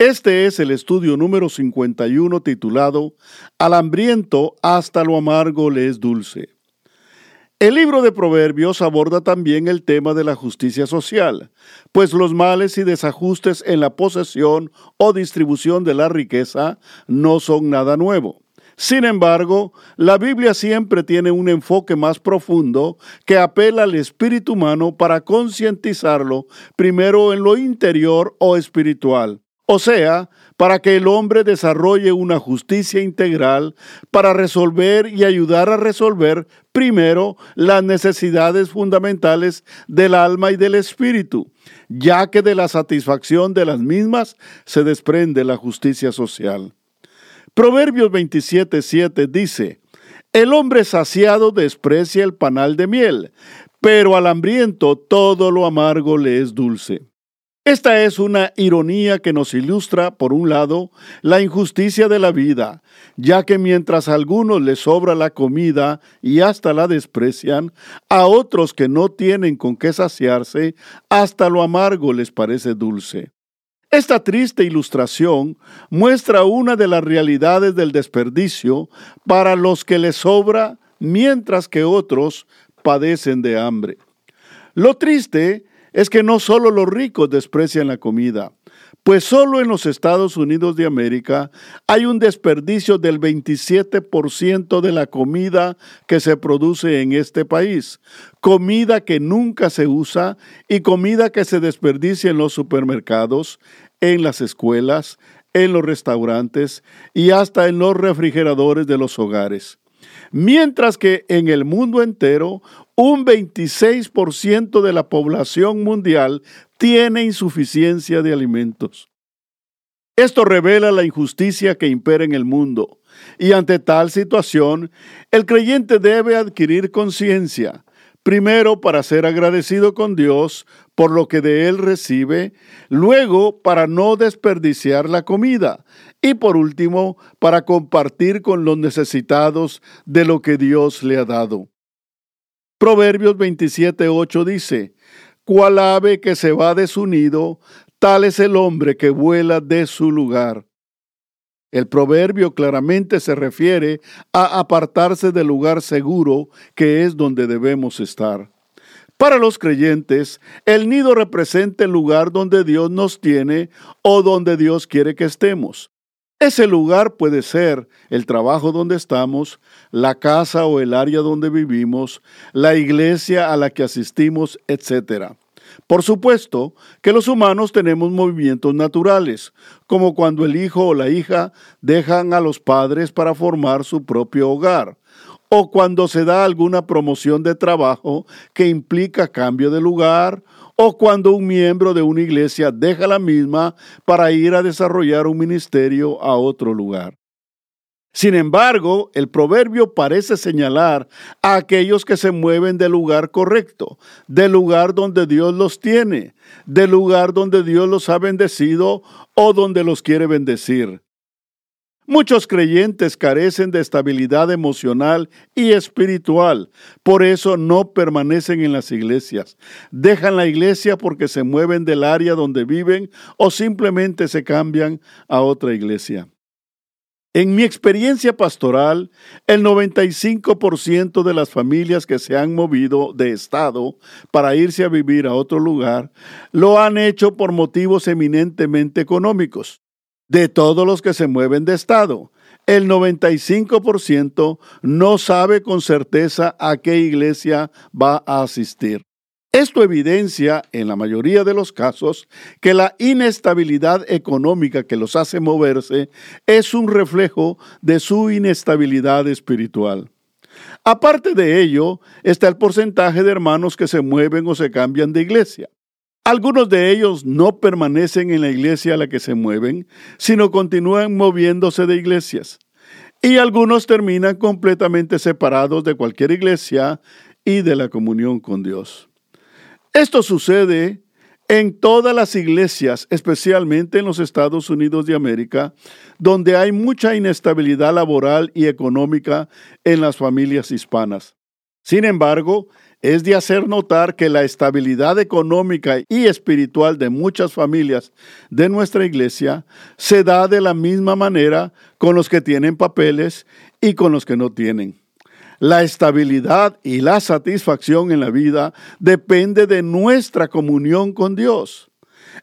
Este es el estudio número 51 titulado Al hambriento hasta lo amargo le es dulce. El libro de Proverbios aborda también el tema de la justicia social, pues los males y desajustes en la posesión o distribución de la riqueza no son nada nuevo. Sin embargo, la Biblia siempre tiene un enfoque más profundo que apela al espíritu humano para concientizarlo primero en lo interior o espiritual o sea, para que el hombre desarrolle una justicia integral para resolver y ayudar a resolver primero las necesidades fundamentales del alma y del espíritu, ya que de la satisfacción de las mismas se desprende la justicia social. Proverbios 27:7 dice, El hombre saciado desprecia el panal de miel, pero al hambriento todo lo amargo le es dulce. Esta es una ironía que nos ilustra, por un lado, la injusticia de la vida, ya que mientras a algunos les sobra la comida y hasta la desprecian, a otros que no tienen con qué saciarse, hasta lo amargo les parece dulce. Esta triste ilustración muestra una de las realidades del desperdicio para los que les sobra, mientras que otros padecen de hambre. Lo triste es que no solo los ricos desprecian la comida, pues solo en los Estados Unidos de América hay un desperdicio del 27% de la comida que se produce en este país, comida que nunca se usa y comida que se desperdicia en los supermercados, en las escuelas, en los restaurantes y hasta en los refrigeradores de los hogares. Mientras que en el mundo entero un 26% de la población mundial tiene insuficiencia de alimentos. Esto revela la injusticia que impera en el mundo, y ante tal situación, el creyente debe adquirir conciencia, primero para ser agradecido con Dios por lo que de Él recibe, luego para no desperdiciar la comida, y por último para compartir con los necesitados de lo que Dios le ha dado. Proverbios 27:8 dice, Cual ave que se va de su nido, tal es el hombre que vuela de su lugar. El proverbio claramente se refiere a apartarse del lugar seguro que es donde debemos estar. Para los creyentes, el nido representa el lugar donde Dios nos tiene o donde Dios quiere que estemos. Ese lugar puede ser el trabajo donde estamos, la casa o el área donde vivimos, la iglesia a la que asistimos, etc. Por supuesto que los humanos tenemos movimientos naturales, como cuando el hijo o la hija dejan a los padres para formar su propio hogar, o cuando se da alguna promoción de trabajo que implica cambio de lugar, o cuando un miembro de una iglesia deja la misma para ir a desarrollar un ministerio a otro lugar. Sin embargo, el proverbio parece señalar a aquellos que se mueven del lugar correcto, del lugar donde Dios los tiene, del lugar donde Dios los ha bendecido o donde los quiere bendecir. Muchos creyentes carecen de estabilidad emocional y espiritual, por eso no permanecen en las iglesias. Dejan la iglesia porque se mueven del área donde viven o simplemente se cambian a otra iglesia. En mi experiencia pastoral, el 95% de las familias que se han movido de estado para irse a vivir a otro lugar lo han hecho por motivos eminentemente económicos de todos los que se mueven de estado. El 95% no sabe con certeza a qué iglesia va a asistir. Esto evidencia, en la mayoría de los casos, que la inestabilidad económica que los hace moverse es un reflejo de su inestabilidad espiritual. Aparte de ello, está el porcentaje de hermanos que se mueven o se cambian de iglesia. Algunos de ellos no permanecen en la iglesia a la que se mueven, sino continúan moviéndose de iglesias. Y algunos terminan completamente separados de cualquier iglesia y de la comunión con Dios. Esto sucede en todas las iglesias, especialmente en los Estados Unidos de América, donde hay mucha inestabilidad laboral y económica en las familias hispanas. Sin embargo, es de hacer notar que la estabilidad económica y espiritual de muchas familias de nuestra iglesia se da de la misma manera con los que tienen papeles y con los que no tienen. La estabilidad y la satisfacción en la vida depende de nuestra comunión con Dios.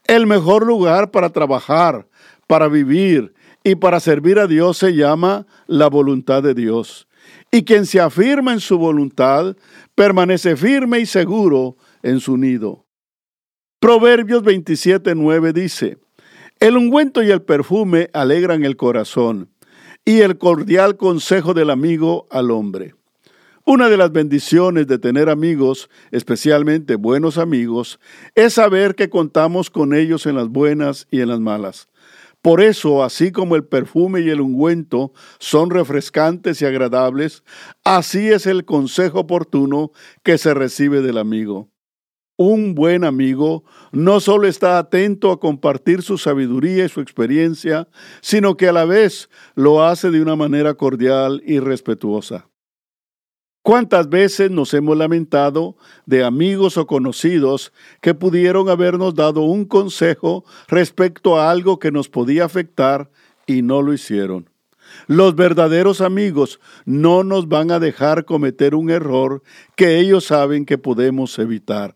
El mejor lugar para trabajar, para vivir y para servir a Dios se llama la voluntad de Dios. Y quien se afirma en su voluntad permanece firme y seguro en su nido. Proverbios 27:9 dice, El ungüento y el perfume alegran el corazón, y el cordial consejo del amigo al hombre. Una de las bendiciones de tener amigos, especialmente buenos amigos, es saber que contamos con ellos en las buenas y en las malas. Por eso, así como el perfume y el ungüento son refrescantes y agradables, así es el consejo oportuno que se recibe del amigo. Un buen amigo no solo está atento a compartir su sabiduría y su experiencia, sino que a la vez lo hace de una manera cordial y respetuosa. ¿Cuántas veces nos hemos lamentado de amigos o conocidos que pudieron habernos dado un consejo respecto a algo que nos podía afectar y no lo hicieron? Los verdaderos amigos no nos van a dejar cometer un error que ellos saben que podemos evitar.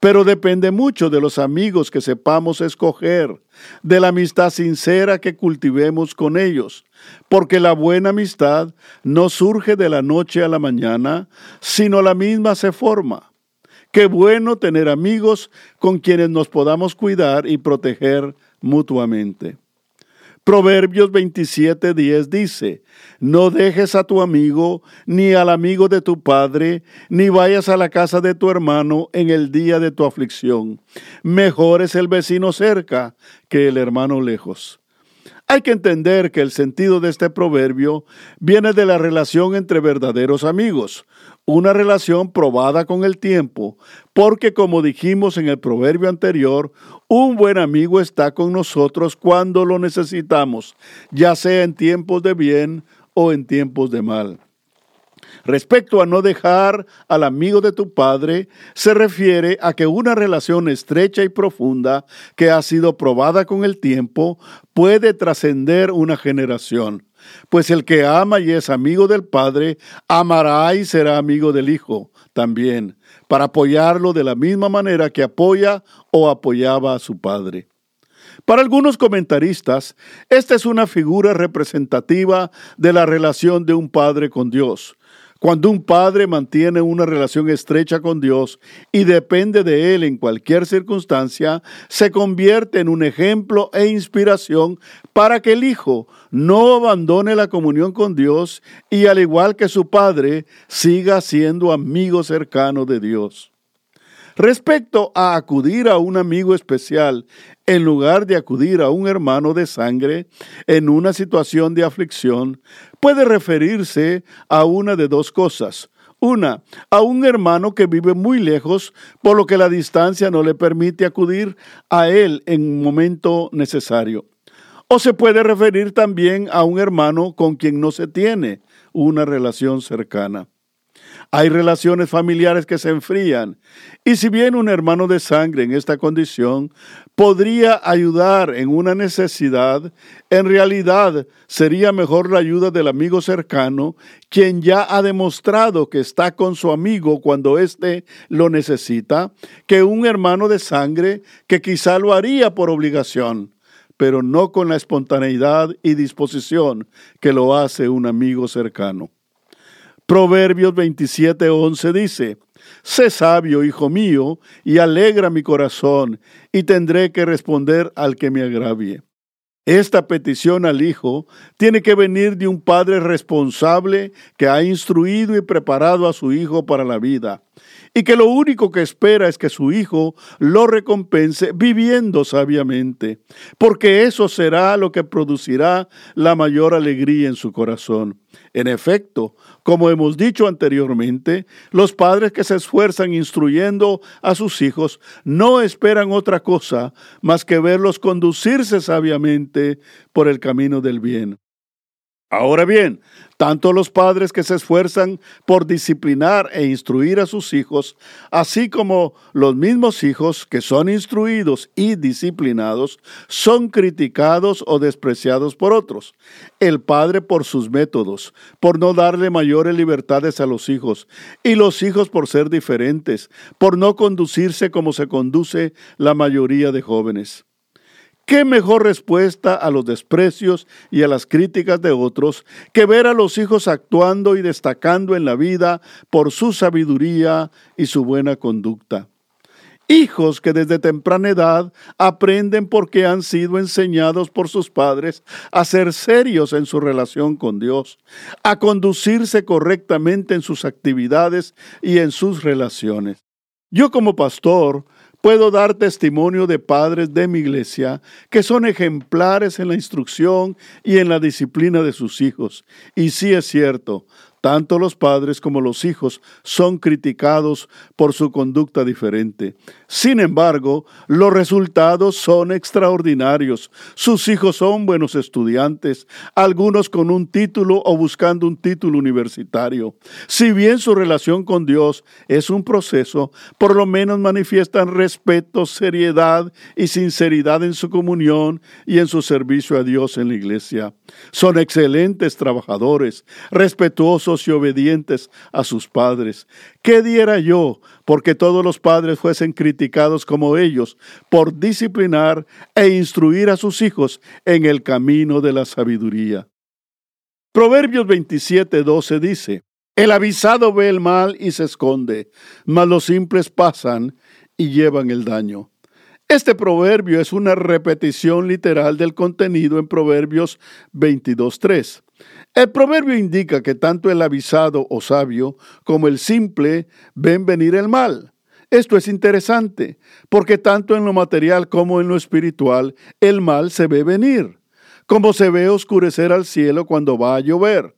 Pero depende mucho de los amigos que sepamos escoger, de la amistad sincera que cultivemos con ellos, porque la buena amistad no surge de la noche a la mañana, sino la misma se forma. Qué bueno tener amigos con quienes nos podamos cuidar y proteger mutuamente. Proverbios 27:10 dice, no dejes a tu amigo ni al amigo de tu padre, ni vayas a la casa de tu hermano en el día de tu aflicción. Mejor es el vecino cerca que el hermano lejos. Hay que entender que el sentido de este proverbio viene de la relación entre verdaderos amigos, una relación probada con el tiempo, porque como dijimos en el proverbio anterior, un buen amigo está con nosotros cuando lo necesitamos, ya sea en tiempos de bien o en tiempos de mal. Respecto a no dejar al amigo de tu padre, se refiere a que una relación estrecha y profunda que ha sido probada con el tiempo puede trascender una generación. Pues el que ama y es amigo del Padre, amará y será amigo del Hijo también, para apoyarlo de la misma manera que apoya o apoyaba a su Padre. Para algunos comentaristas, esta es una figura representativa de la relación de un padre con Dios, cuando un padre mantiene una relación estrecha con Dios y depende de Él en cualquier circunstancia, se convierte en un ejemplo e inspiración para que el Hijo no abandone la comunión con Dios y al igual que su padre, siga siendo amigo cercano de Dios. Respecto a acudir a un amigo especial en lugar de acudir a un hermano de sangre en una situación de aflicción, puede referirse a una de dos cosas. Una, a un hermano que vive muy lejos, por lo que la distancia no le permite acudir a él en un momento necesario. O se puede referir también a un hermano con quien no se tiene una relación cercana. Hay relaciones familiares que se enfrían y si bien un hermano de sangre en esta condición podría ayudar en una necesidad, en realidad sería mejor la ayuda del amigo cercano, quien ya ha demostrado que está con su amigo cuando éste lo necesita, que un hermano de sangre que quizá lo haría por obligación pero no con la espontaneidad y disposición que lo hace un amigo cercano. Proverbios 27:11 dice, Sé sabio, hijo mío, y alegra mi corazón, y tendré que responder al que me agravie. Esta petición al hijo tiene que venir de un padre responsable que ha instruido y preparado a su hijo para la vida. Y que lo único que espera es que su hijo lo recompense viviendo sabiamente, porque eso será lo que producirá la mayor alegría en su corazón. En efecto, como hemos dicho anteriormente, los padres que se esfuerzan instruyendo a sus hijos no esperan otra cosa más que verlos conducirse sabiamente por el camino del bien. Ahora bien, tanto los padres que se esfuerzan por disciplinar e instruir a sus hijos, así como los mismos hijos que son instruidos y disciplinados, son criticados o despreciados por otros. El padre por sus métodos, por no darle mayores libertades a los hijos, y los hijos por ser diferentes, por no conducirse como se conduce la mayoría de jóvenes. ¿Qué mejor respuesta a los desprecios y a las críticas de otros que ver a los hijos actuando y destacando en la vida por su sabiduría y su buena conducta? Hijos que desde temprana edad aprenden porque han sido enseñados por sus padres a ser serios en su relación con Dios, a conducirse correctamente en sus actividades y en sus relaciones. Yo como pastor Puedo dar testimonio de padres de mi iglesia que son ejemplares en la instrucción y en la disciplina de sus hijos. Y sí es cierto, tanto los padres como los hijos son criticados por su conducta diferente. Sin embargo, los resultados son extraordinarios. Sus hijos son buenos estudiantes, algunos con un título o buscando un título universitario. Si bien su relación con Dios es un proceso, por lo menos manifiestan respeto, seriedad y sinceridad en su comunión y en su servicio a Dios en la iglesia. Son excelentes trabajadores, respetuosos y obedientes a sus padres. ¿Qué diera yo porque todos los padres fuesen criticados como ellos por disciplinar e instruir a sus hijos en el camino de la sabiduría? Proverbios 27, 12 dice, El avisado ve el mal y se esconde, mas los simples pasan y llevan el daño. Este proverbio es una repetición literal del contenido en Proverbios 22.3. El proverbio indica que tanto el avisado o sabio como el simple ven venir el mal. Esto es interesante, porque tanto en lo material como en lo espiritual el mal se ve venir, como se ve oscurecer al cielo cuando va a llover.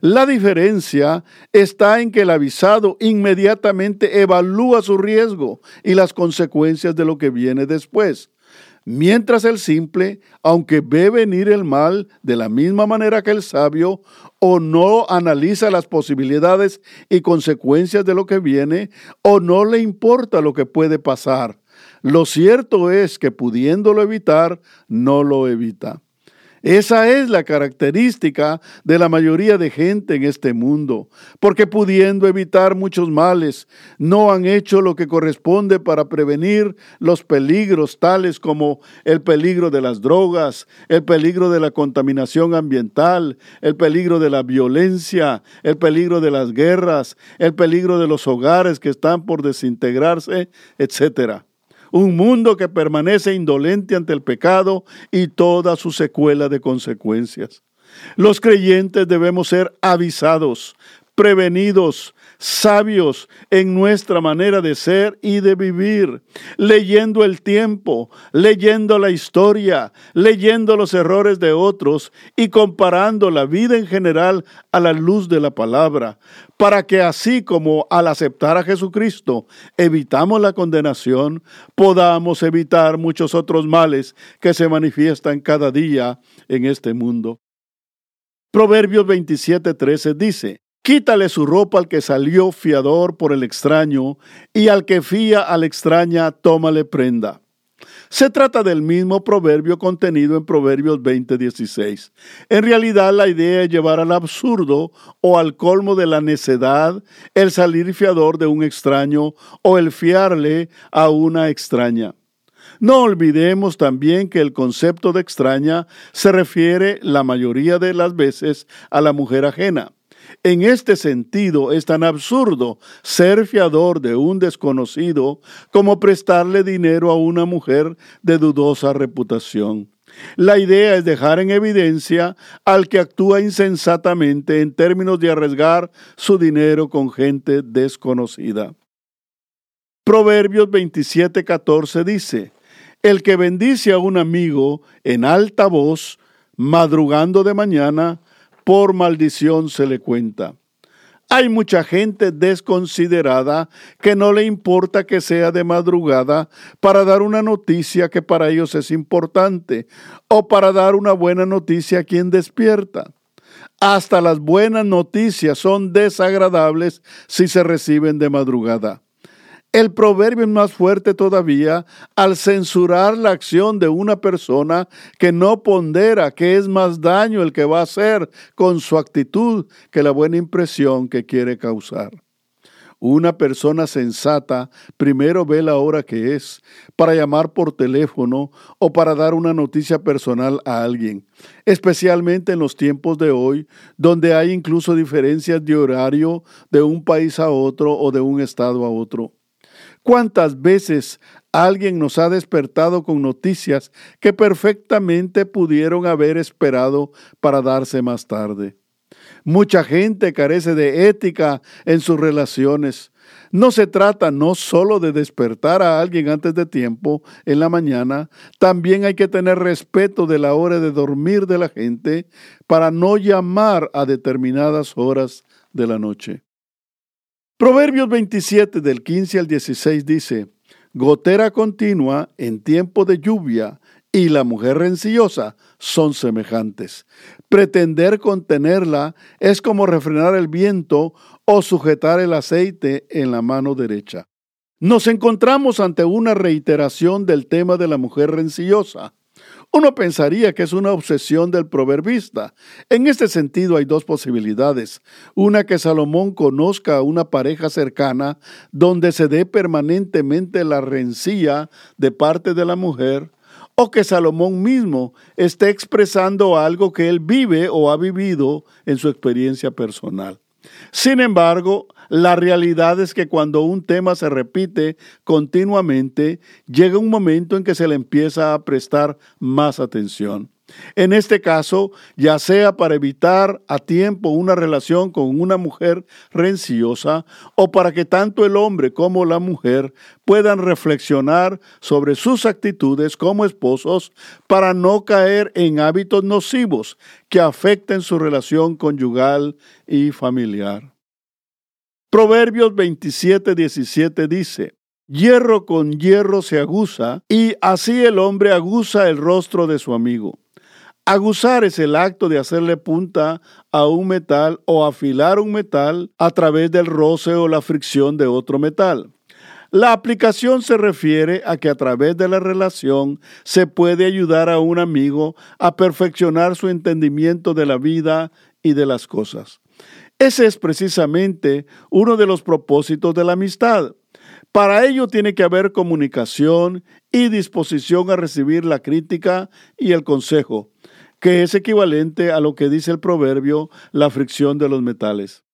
La diferencia está en que el avisado inmediatamente evalúa su riesgo y las consecuencias de lo que viene después mientras el simple, aunque ve venir el mal de la misma manera que el sabio, o no analiza las posibilidades y consecuencias de lo que viene, o no le importa lo que puede pasar. Lo cierto es que pudiéndolo evitar, no lo evita. Esa es la característica de la mayoría de gente en este mundo, porque pudiendo evitar muchos males, no han hecho lo que corresponde para prevenir los peligros tales como el peligro de las drogas, el peligro de la contaminación ambiental, el peligro de la violencia, el peligro de las guerras, el peligro de los hogares que están por desintegrarse, etcétera un mundo que permanece indolente ante el pecado y toda su secuela de consecuencias. Los creyentes debemos ser avisados, prevenidos, sabios en nuestra manera de ser y de vivir, leyendo el tiempo, leyendo la historia, leyendo los errores de otros y comparando la vida en general a la luz de la palabra, para que así como al aceptar a Jesucristo evitamos la condenación, podamos evitar muchos otros males que se manifiestan cada día en este mundo. Proverbios 27:13 dice, Quítale su ropa al que salió fiador por el extraño, y al que fía a la extraña, tómale prenda. Se trata del mismo proverbio contenido en Proverbios 20:16. En realidad la idea es llevar al absurdo o al colmo de la necedad el salir fiador de un extraño o el fiarle a una extraña. No olvidemos también que el concepto de extraña se refiere la mayoría de las veces a la mujer ajena. En este sentido es tan absurdo ser fiador de un desconocido como prestarle dinero a una mujer de dudosa reputación. La idea es dejar en evidencia al que actúa insensatamente en términos de arriesgar su dinero con gente desconocida. Proverbios 27:14 dice, El que bendice a un amigo en alta voz, madrugando de mañana, por maldición se le cuenta. Hay mucha gente desconsiderada que no le importa que sea de madrugada para dar una noticia que para ellos es importante o para dar una buena noticia a quien despierta. Hasta las buenas noticias son desagradables si se reciben de madrugada. El proverbio es más fuerte todavía al censurar la acción de una persona que no pondera que es más daño el que va a hacer con su actitud que la buena impresión que quiere causar. Una persona sensata primero ve la hora que es para llamar por teléfono o para dar una noticia personal a alguien, especialmente en los tiempos de hoy, donde hay incluso diferencias de horario de un país a otro o de un estado a otro. ¿Cuántas veces alguien nos ha despertado con noticias que perfectamente pudieron haber esperado para darse más tarde? Mucha gente carece de ética en sus relaciones. No se trata no solo de despertar a alguien antes de tiempo en la mañana, también hay que tener respeto de la hora de dormir de la gente para no llamar a determinadas horas de la noche. Proverbios 27 del 15 al 16 dice, Gotera continua en tiempo de lluvia y la mujer rencillosa son semejantes. Pretender contenerla es como refrenar el viento o sujetar el aceite en la mano derecha. Nos encontramos ante una reiteración del tema de la mujer rencillosa. Uno pensaría que es una obsesión del proverbista. En este sentido hay dos posibilidades. Una que Salomón conozca a una pareja cercana donde se dé permanentemente la rencilla de parte de la mujer, o que Salomón mismo esté expresando algo que él vive o ha vivido en su experiencia personal. Sin embargo, la realidad es que cuando un tema se repite continuamente, llega un momento en que se le empieza a prestar más atención. En este caso, ya sea para evitar a tiempo una relación con una mujer renciosa o para que tanto el hombre como la mujer puedan reflexionar sobre sus actitudes como esposos para no caer en hábitos nocivos que afecten su relación conyugal y familiar. Proverbios 27, 17 dice, Hierro con hierro se aguza, y así el hombre aguza el rostro de su amigo. Aguzar es el acto de hacerle punta a un metal o afilar un metal a través del roce o la fricción de otro metal. La aplicación se refiere a que a través de la relación se puede ayudar a un amigo a perfeccionar su entendimiento de la vida y de las cosas. Ese es precisamente uno de los propósitos de la amistad. Para ello tiene que haber comunicación y disposición a recibir la crítica y el consejo, que es equivalente a lo que dice el proverbio, la fricción de los metales.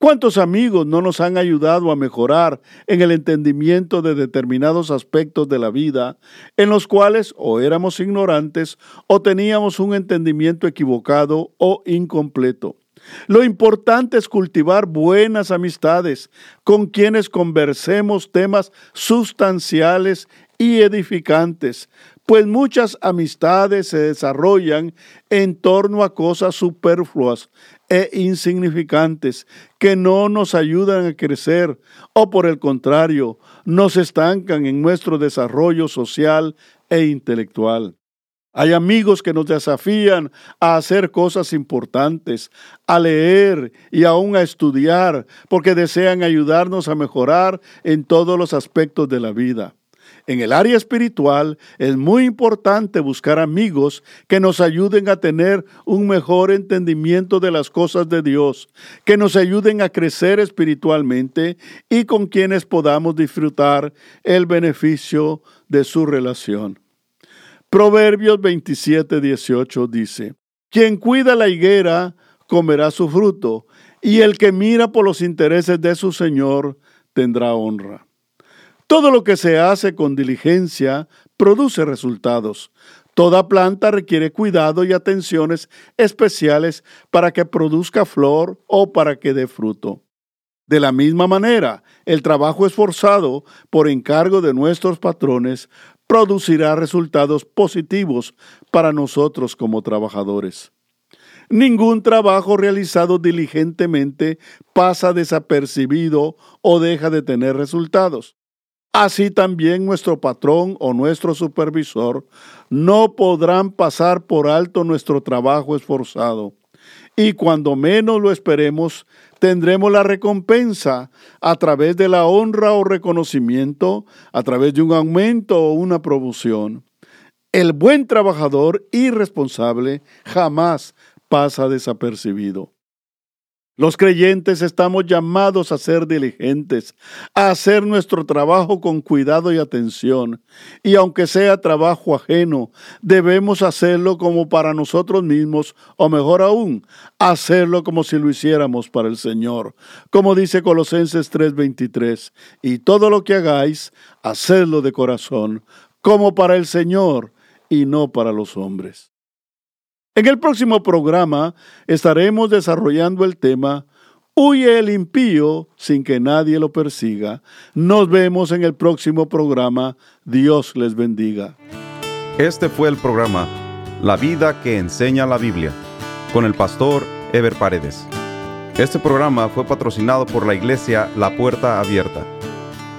¿Cuántos amigos no nos han ayudado a mejorar en el entendimiento de determinados aspectos de la vida en los cuales o éramos ignorantes o teníamos un entendimiento equivocado o incompleto? Lo importante es cultivar buenas amistades con quienes conversemos temas sustanciales y edificantes, pues muchas amistades se desarrollan en torno a cosas superfluas e insignificantes que no nos ayudan a crecer o por el contrario, nos estancan en nuestro desarrollo social e intelectual. Hay amigos que nos desafían a hacer cosas importantes, a leer y aún a estudiar, porque desean ayudarnos a mejorar en todos los aspectos de la vida. En el área espiritual es muy importante buscar amigos que nos ayuden a tener un mejor entendimiento de las cosas de Dios, que nos ayuden a crecer espiritualmente y con quienes podamos disfrutar el beneficio de su relación. Proverbios 27, 18 dice, Quien cuida la higuera comerá su fruto, y el que mira por los intereses de su Señor tendrá honra. Todo lo que se hace con diligencia produce resultados. Toda planta requiere cuidado y atenciones especiales para que produzca flor o para que dé fruto. De la misma manera, el trabajo esforzado por encargo de nuestros patrones producirá resultados positivos para nosotros como trabajadores. Ningún trabajo realizado diligentemente pasa desapercibido o deja de tener resultados. Así también nuestro patrón o nuestro supervisor no podrán pasar por alto nuestro trabajo esforzado. Y cuando menos lo esperemos, tendremos la recompensa a través de la honra o reconocimiento, a través de un aumento o una promoción. El buen trabajador y responsable jamás pasa desapercibido. Los creyentes estamos llamados a ser diligentes, a hacer nuestro trabajo con cuidado y atención, y aunque sea trabajo ajeno, debemos hacerlo como para nosotros mismos, o mejor aún, hacerlo como si lo hiciéramos para el Señor, como dice Colosenses 3:23, y todo lo que hagáis, hacedlo de corazón, como para el Señor y no para los hombres. En el próximo programa estaremos desarrollando el tema Huye el impío sin que nadie lo persiga. Nos vemos en el próximo programa. Dios les bendiga. Este fue el programa La vida que enseña la Biblia con el pastor Ever Paredes. Este programa fue patrocinado por la iglesia La Puerta Abierta,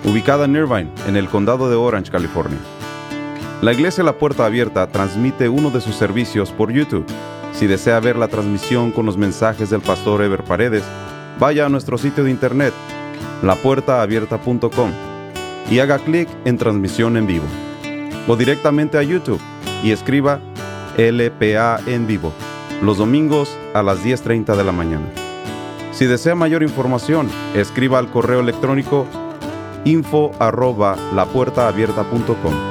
ubicada en Irvine, en el condado de Orange, California. La iglesia La Puerta Abierta transmite uno de sus servicios por YouTube. Si desea ver la transmisión con los mensajes del pastor Ever Paredes, vaya a nuestro sitio de internet, lapuertaabierta.com, y haga clic en transmisión en vivo. O directamente a YouTube y escriba LPA en vivo, los domingos a las 10.30 de la mañana. Si desea mayor información, escriba al correo electrónico info arroba lapuertaabierta.com